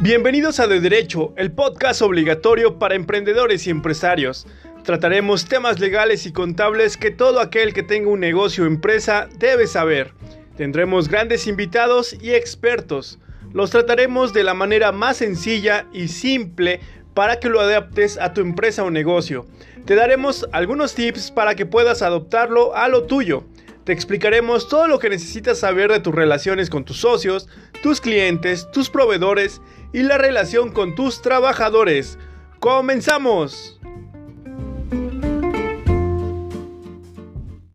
Bienvenidos a De Derecho, el podcast obligatorio para emprendedores y empresarios. Trataremos temas legales y contables que todo aquel que tenga un negocio o empresa debe saber. Tendremos grandes invitados y expertos. Los trataremos de la manera más sencilla y simple para que lo adaptes a tu empresa o negocio. Te daremos algunos tips para que puedas adoptarlo a lo tuyo. Te explicaremos todo lo que necesitas saber de tus relaciones con tus socios, tus clientes, tus proveedores y la relación con tus trabajadores. ¡Comenzamos!